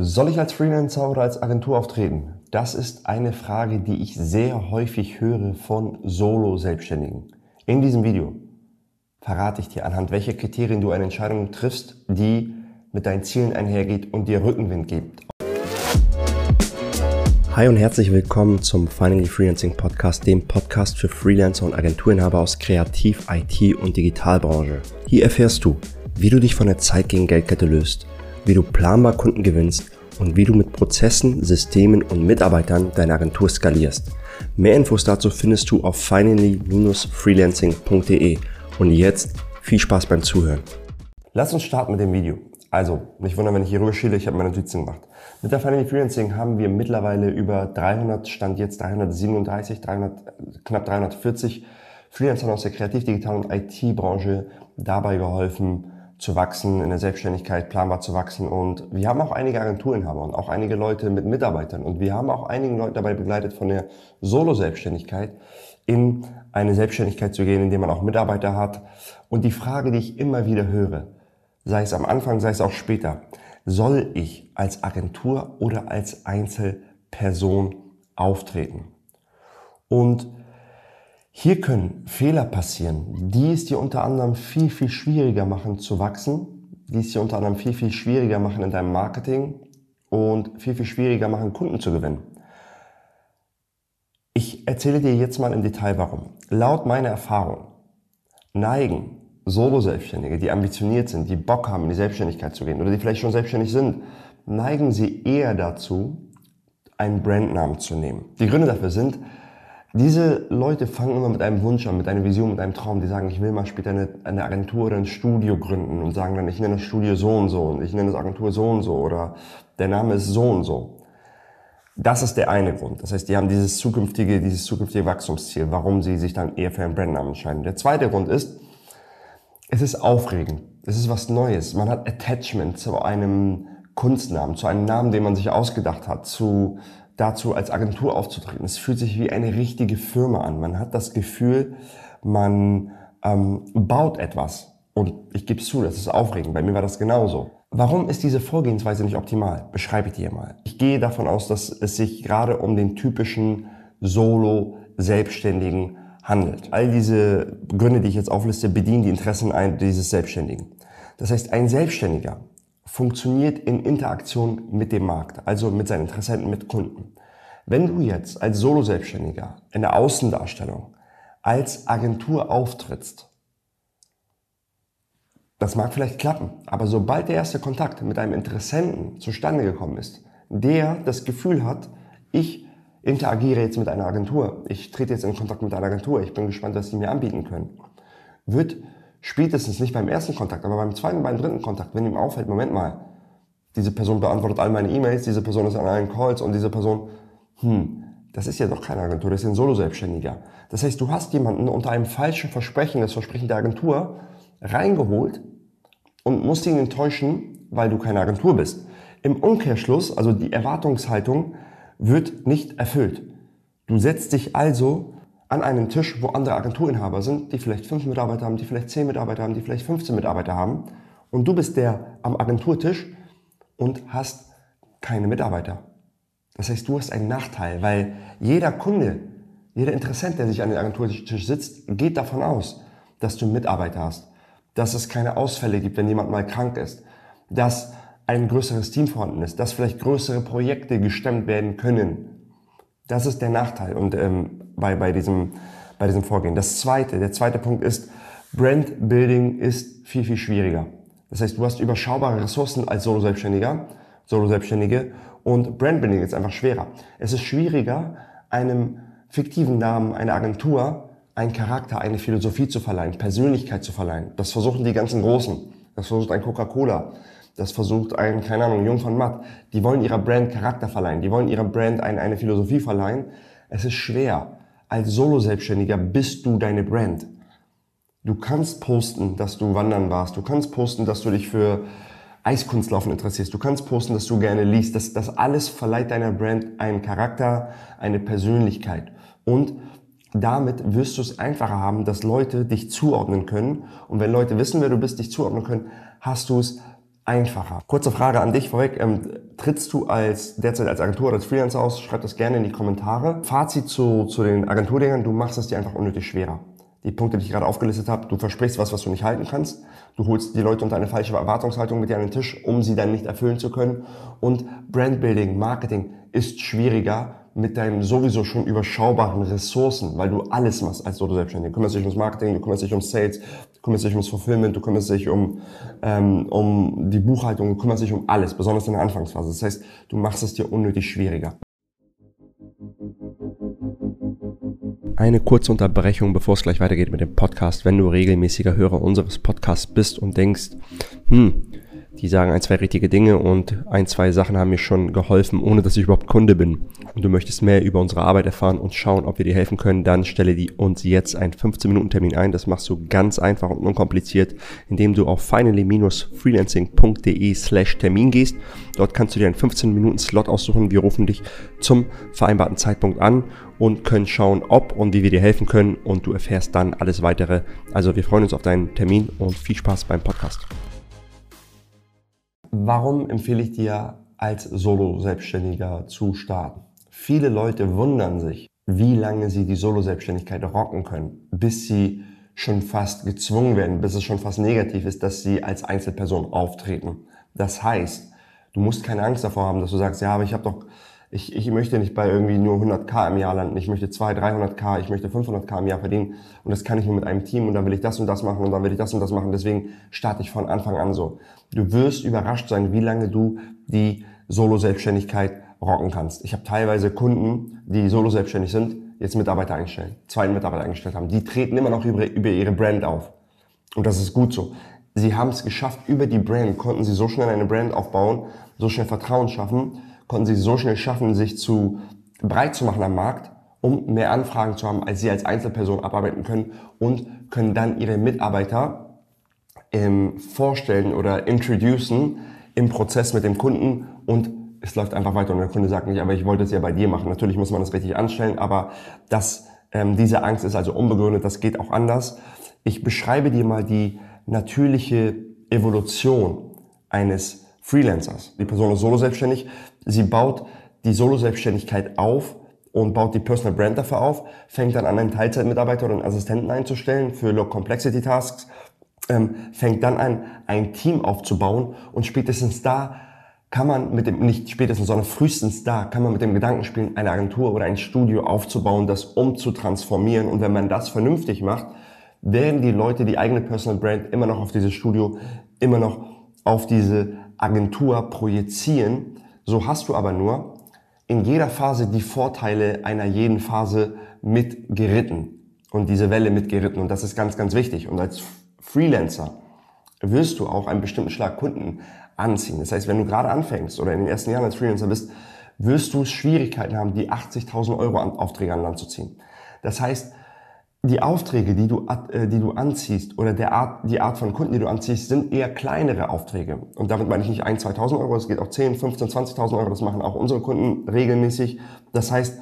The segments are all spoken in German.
Soll ich als Freelancer oder als Agentur auftreten? Das ist eine Frage, die ich sehr häufig höre von Solo-Selbstständigen. In diesem Video verrate ich dir, anhand welcher Kriterien du eine Entscheidung triffst, die mit deinen Zielen einhergeht und dir Rückenwind gibt. Hi und herzlich willkommen zum Finally Freelancing Podcast, dem Podcast für Freelancer und Agenturinhaber aus Kreativ-, IT- und Digitalbranche. Hier erfährst du, wie du dich von der Zeit gegen Geldkette löst – wie du planbar Kunden gewinnst und wie du mit Prozessen, Systemen und Mitarbeitern deine Agentur skalierst. Mehr Infos dazu findest du auf finally-freelancing.de. Und jetzt viel Spaß beim Zuhören. Lass uns starten mit dem Video. Also, nicht wundern, wenn ich hier rüber schiele, ich habe meine Notizen gemacht. Mit der Finally Freelancing haben wir mittlerweile über 300, Stand jetzt 337, 300, knapp 340 Freelancern aus der Kreativ-, Digital- und IT-Branche dabei geholfen, zu wachsen, in der Selbstständigkeit planbar zu wachsen. Und wir haben auch einige Agenturinhaber und auch einige Leute mit Mitarbeitern. Und wir haben auch einige Leute dabei begleitet, von der Solo-Selbstständigkeit in eine Selbstständigkeit zu gehen, indem man auch Mitarbeiter hat. Und die Frage, die ich immer wieder höre, sei es am Anfang, sei es auch später, soll ich als Agentur oder als Einzelperson auftreten? Und hier können Fehler passieren, die es dir unter anderem viel, viel schwieriger machen zu wachsen, die es dir unter anderem viel, viel schwieriger machen in deinem Marketing und viel, viel schwieriger machen, Kunden zu gewinnen. Ich erzähle dir jetzt mal im Detail warum. Laut meiner Erfahrung neigen Solo-Selbstständige, die ambitioniert sind, die Bock haben, in die Selbstständigkeit zu gehen oder die vielleicht schon selbstständig sind, neigen sie eher dazu, einen Brandnamen zu nehmen. Die Gründe dafür sind, diese Leute fangen immer mit einem Wunsch an, mit einer Vision, mit einem Traum. Die sagen, ich will mal später eine, eine Agentur oder ein Studio gründen und sagen dann, ich nenne das Studio so und so und ich nenne das Agentur so und so oder der Name ist so und so. Das ist der eine Grund. Das heißt, die haben dieses zukünftige, dieses zukünftige Wachstumsziel, warum sie sich dann eher für einen Brandnamen entscheiden. Der zweite Grund ist, es ist aufregend. Es ist was Neues. Man hat Attachment zu einem Kunstnamen, zu einem Namen, den man sich ausgedacht hat, zu dazu als Agentur aufzutreten. Es fühlt sich wie eine richtige Firma an. Man hat das Gefühl, man ähm, baut etwas. Und ich gebe zu, das ist aufregend. Bei mir war das genauso. Warum ist diese Vorgehensweise nicht optimal? Beschreibe ich dir mal. Ich gehe davon aus, dass es sich gerade um den typischen Solo-Selbstständigen handelt. All diese Gründe, die ich jetzt aufliste, bedienen die Interessen dieses Selbstständigen. Das heißt, ein Selbstständiger funktioniert in Interaktion mit dem Markt, also mit seinen Interessenten, mit Kunden. Wenn du jetzt als Solo-Selbstständiger in der Außendarstellung als Agentur auftrittst, das mag vielleicht klappen, aber sobald der erste Kontakt mit einem Interessenten zustande gekommen ist, der das Gefühl hat, ich interagiere jetzt mit einer Agentur, ich trete jetzt in Kontakt mit einer Agentur, ich bin gespannt, was sie mir anbieten können, wird spätestens nicht beim ersten Kontakt, aber beim zweiten, beim dritten Kontakt, wenn ihm auffällt, Moment mal, diese Person beantwortet all meine E-Mails, diese Person ist an allen Calls und diese Person, hm, das ist ja doch keine Agentur, das ist ein Solo-Selbstständiger. Das heißt, du hast jemanden unter einem falschen Versprechen, das Versprechen der Agentur, reingeholt und musst ihn enttäuschen, weil du keine Agentur bist. Im Umkehrschluss, also die Erwartungshaltung, wird nicht erfüllt. Du setzt dich also an einen Tisch, wo andere Agenturinhaber sind, die vielleicht fünf Mitarbeiter haben, die vielleicht zehn Mitarbeiter haben, die vielleicht 15 Mitarbeiter haben. Und du bist der am Agenturtisch und hast keine Mitarbeiter. Das heißt, du hast einen Nachteil, weil jeder Kunde, jeder Interessent, der sich an den Agenturtisch sitzt, geht davon aus, dass du Mitarbeiter hast, dass es keine Ausfälle gibt, wenn jemand mal krank ist, dass ein größeres Team vorhanden ist, dass vielleicht größere Projekte gestemmt werden können. Das ist der Nachteil und ähm, bei, bei, diesem, bei diesem Vorgehen. Das zweite, der zweite Punkt ist, Brand Building ist viel, viel schwieriger. Das heißt, du hast überschaubare Ressourcen als Solo-Selbstständiger, Solo-Selbstständige und Brand Building ist einfach schwerer. Es ist schwieriger, einem fiktiven Namen, einer Agentur, einen Charakter, eine Philosophie zu verleihen, Persönlichkeit zu verleihen. Das versuchen die ganzen Großen. Das versucht ein Coca-Cola. Das versucht ein, keine Ahnung, Jung von Matt. Die wollen ihrer Brand Charakter verleihen. Die wollen ihrer Brand eine, eine Philosophie verleihen. Es ist schwer. Als Solo-Selbstständiger bist du deine Brand. Du kannst posten, dass du wandern warst. Du kannst posten, dass du dich für Eiskunstlaufen interessierst. Du kannst posten, dass du gerne liest. Das, das alles verleiht deiner Brand einen Charakter, eine Persönlichkeit. Und damit wirst du es einfacher haben, dass Leute dich zuordnen können. Und wenn Leute wissen, wer du bist, dich zuordnen können, hast du es einfacher. Kurze Frage an dich vorweg. Ähm, trittst du als derzeit als Agentur oder als Freelancer aus? Schreib das gerne in die Kommentare. Fazit zu, zu den Agenturdingern, du machst es dir einfach unnötig schwerer. Die Punkte, die ich gerade aufgelistet habe, du versprichst was, was du nicht halten kannst. Du holst die Leute unter eine falsche Erwartungshaltung mit dir an den Tisch, um sie dann nicht erfüllen zu können. Und Brandbuilding, Marketing ist schwieriger, mit deinen sowieso schon überschaubaren Ressourcen, weil du alles machst als Solo-Selbstständiger. Du kümmerst dich ums Marketing, du kümmerst dich um Sales, du kümmerst dich ums Fulfillment, du kümmerst dich um, ähm, um die Buchhaltung, du kümmerst dich um alles, besonders in der Anfangsphase. Das heißt, du machst es dir unnötig schwieriger. Eine kurze Unterbrechung, bevor es gleich weitergeht mit dem Podcast. Wenn du regelmäßiger Hörer unseres Podcasts bist und denkst, hm, die sagen ein, zwei richtige Dinge und ein, zwei Sachen haben mir schon geholfen, ohne dass ich überhaupt Kunde bin. Und du möchtest mehr über unsere Arbeit erfahren und schauen, ob wir dir helfen können, dann stelle die uns jetzt einen 15-Minuten-Termin ein. Das machst du ganz einfach und unkompliziert, indem du auf finally-freelancing.de slash Termin gehst. Dort kannst du dir einen 15-Minuten-Slot aussuchen. Wir rufen dich zum vereinbarten Zeitpunkt an und können schauen, ob und wie wir dir helfen können und du erfährst dann alles weitere. Also wir freuen uns auf deinen Termin und viel Spaß beim Podcast. Warum empfehle ich dir als Solo-Selbstständiger zu starten? Viele Leute wundern sich, wie lange sie die Solo-Selbstständigkeit rocken können, bis sie schon fast gezwungen werden, bis es schon fast negativ ist, dass sie als Einzelperson auftreten. Das heißt, du musst keine Angst davor haben, dass du sagst, ja, aber ich habe doch ich, ich möchte nicht bei irgendwie nur 100k im Jahr landen, ich möchte 200, 300k, ich möchte 500k im Jahr verdienen und das kann ich nur mit einem Team und dann will ich das und das machen und dann will ich das und das machen, deswegen starte ich von Anfang an so. Du wirst überrascht sein, wie lange du die Solo-Selbstständigkeit rocken kannst. Ich habe teilweise Kunden, die solo-selbstständig sind, jetzt Mitarbeiter einstellen, zwei Mitarbeiter eingestellt haben. Die treten immer noch über, über ihre Brand auf. Und das ist gut so. Sie haben es geschafft, über die Brand konnten sie so schnell eine Brand aufbauen, so schnell Vertrauen schaffen, konnten sie so schnell schaffen, sich zu breit zu machen am Markt, um mehr Anfragen zu haben, als sie als Einzelperson abarbeiten können und können dann ihre Mitarbeiter ähm, vorstellen oder introducen im Prozess mit dem Kunden und es läuft einfach weiter und der Kunde sagt nicht, aber ich wollte es ja bei dir machen. Natürlich muss man das richtig anstellen, aber das, ähm, diese Angst ist also unbegründet, das geht auch anders. Ich beschreibe dir mal die natürliche Evolution eines Freelancers. Die Person ist solo selbstständig. Sie baut die Solo-Selbstständigkeit auf und baut die Personal Brand dafür auf, fängt dann an, einen Teilzeitmitarbeiter oder einen Assistenten einzustellen für Low Complexity Tasks, ähm, fängt dann an, ein Team aufzubauen und spätestens da kann man mit dem, nicht spätestens, sondern frühestens da, kann man mit dem Gedanken spielen, eine Agentur oder ein Studio aufzubauen, das umzutransformieren. Und wenn man das vernünftig macht, werden die Leute die eigene Personal Brand immer noch auf dieses Studio, immer noch auf diese Agentur projizieren. So hast du aber nur in jeder Phase die Vorteile einer jeden Phase mitgeritten und diese Welle mitgeritten. Und das ist ganz, ganz wichtig. Und als Freelancer wirst du auch einen bestimmten Schlag Kunden anziehen. Das heißt, wenn du gerade anfängst oder in den ersten Jahren als Freelancer bist, wirst du Schwierigkeiten haben, die 80.000 Euro Aufträge an Land zu ziehen. Das heißt, die Aufträge, die du, äh, die du anziehst oder der Art, die Art von Kunden, die du anziehst, sind eher kleinere Aufträge. Und damit meine ich nicht 1.000, 2.000 Euro, es geht auch 10, 15, 20.000 Euro, das machen auch unsere Kunden regelmäßig. Das heißt,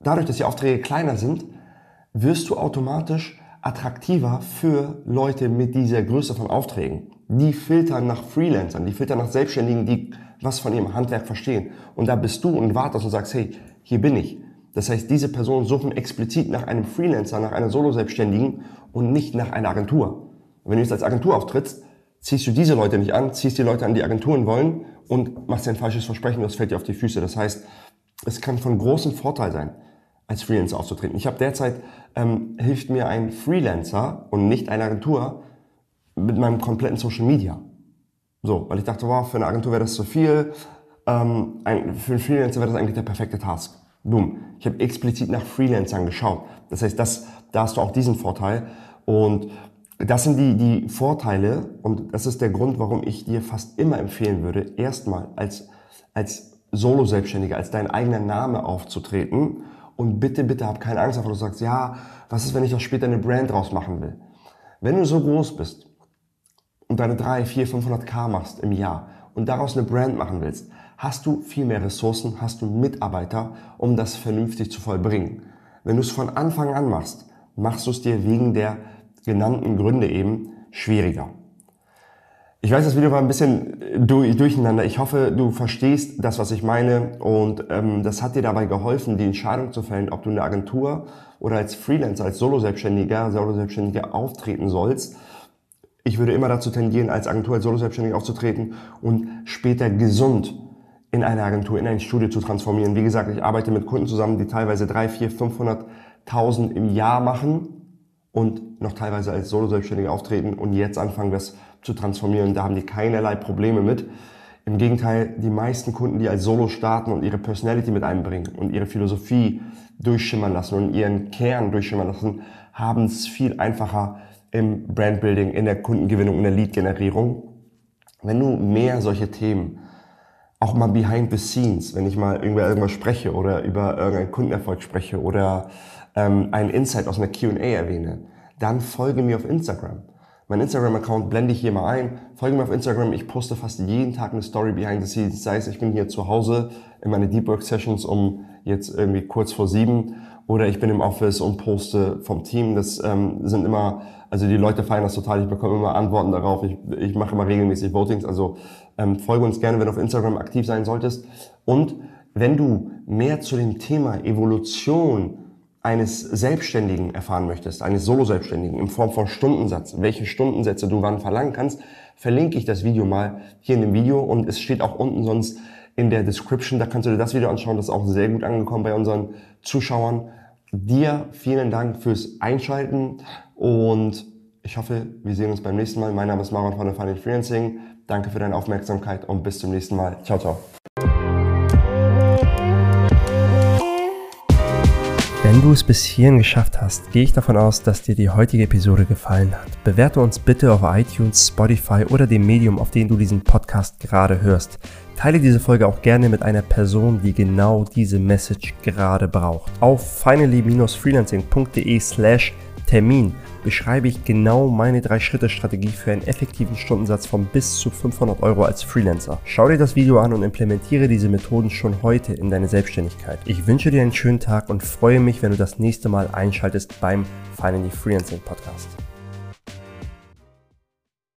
dadurch, dass die Aufträge kleiner sind, wirst du automatisch attraktiver für Leute mit dieser Größe von Aufträgen. Die filtern nach Freelancern, die filtern nach Selbstständigen, die was von ihrem Handwerk verstehen. Und da bist du und wartest und sagst, hey, hier bin ich das heißt, diese Personen suchen explizit nach einem Freelancer, nach einer Solo-Selbstständigen und nicht nach einer Agentur. wenn du jetzt als Agentur auftrittst, ziehst du diese Leute nicht an, ziehst die Leute an, die Agenturen wollen und machst dir ein falsches Versprechen, das fällt dir auf die Füße. Das heißt, es kann von großem Vorteil sein, als Freelancer aufzutreten. Ich habe derzeit, ähm, hilft mir ein Freelancer und nicht eine Agentur mit meinem kompletten Social Media. So, weil ich dachte, wow, für eine Agentur wäre das zu viel, ähm, ein, für einen Freelancer wäre das eigentlich der perfekte Task. Boom. Ich habe explizit nach Freelancern geschaut. Das heißt, das, da hast du auch diesen Vorteil. Und das sind die, die Vorteile und das ist der Grund, warum ich dir fast immer empfehlen würde, erstmal als, als Solo-Selbstständiger, als dein eigener Name aufzutreten. Und bitte, bitte hab keine Angst davor, du sagst, ja, was ist, wenn ich auch später eine Brand draus machen will? Wenn du so groß bist und deine 3, 4, 500k machst im Jahr und daraus eine Brand machen willst, hast du viel mehr Ressourcen, hast du Mitarbeiter, um das vernünftig zu vollbringen. Wenn du es von Anfang an machst, machst du es dir wegen der genannten Gründe eben schwieriger. Ich weiß, das Video war ein bisschen durcheinander. Ich hoffe, du verstehst das, was ich meine. Und ähm, das hat dir dabei geholfen, die Entscheidung zu fällen, ob du in der Agentur oder als Freelancer, als Solo-Selbstständiger, Solo-Selbstständiger auftreten sollst. Ich würde immer dazu tendieren, als Agentur, als Solo-Selbstständiger aufzutreten und später gesund in eine Agentur, in ein Studio zu transformieren. Wie gesagt, ich arbeite mit Kunden zusammen, die teilweise 3, 4, 500.000 im Jahr machen und noch teilweise als Solo-Selbstständige auftreten und jetzt anfangen, das zu transformieren. Da haben die keinerlei Probleme mit. Im Gegenteil, die meisten Kunden, die als Solo starten und ihre Personality mit einbringen und ihre Philosophie durchschimmern lassen und ihren Kern durchschimmern lassen, haben es viel einfacher im Brandbuilding, in der Kundengewinnung, in der Lead-Generierung. Wenn du mehr solche Themen, auch mal behind the scenes, wenn ich mal über irgendwas spreche oder über irgendeinen Kundenerfolg spreche oder ähm, einen Insight aus einer Q&A erwähne, dann folge mir auf Instagram. Mein Instagram-Account blende ich hier mal ein. Folge mir auf Instagram. Ich poste fast jeden Tag eine Story behind the scenes. Sei es, ich bin hier zu Hause in meine Deep Work Sessions um jetzt irgendwie kurz vor sieben oder ich bin im Office und poste vom Team. Das ähm, sind immer, also die Leute feiern das total. Ich bekomme immer Antworten darauf. Ich, ich mache immer regelmäßig Votings. Also ähm, folge uns gerne, wenn du auf Instagram aktiv sein solltest. Und wenn du mehr zu dem Thema Evolution eines Selbstständigen erfahren möchtest, eines Solo-Selbstständigen in Form von Stundensatz, welche Stundensätze du wann verlangen kannst, verlinke ich das Video mal hier in dem Video und es steht auch unten sonst in der Description, da kannst du dir das Video anschauen, das ist auch sehr gut angekommen bei unseren Zuschauern. Dir vielen Dank fürs Einschalten und ich hoffe, wir sehen uns beim nächsten Mal. Mein Name ist Maron von der Finance Freelancing. Danke für deine Aufmerksamkeit und bis zum nächsten Mal. Ciao, ciao. Wenn du es bis hierhin geschafft hast, gehe ich davon aus, dass dir die heutige Episode gefallen hat. Bewerte uns bitte auf iTunes, Spotify oder dem Medium, auf dem du diesen Podcast gerade hörst. Teile diese Folge auch gerne mit einer Person, die genau diese Message gerade braucht. Auf finally-freelancing.de slash Termin beschreibe ich genau meine 3-Schritte-Strategie für einen effektiven Stundensatz von bis zu 500 Euro als Freelancer. Schau dir das Video an und implementiere diese Methoden schon heute in deine Selbstständigkeit. Ich wünsche dir einen schönen Tag und freue mich, wenn du das nächste Mal einschaltest beim Finally Freelancing Podcast.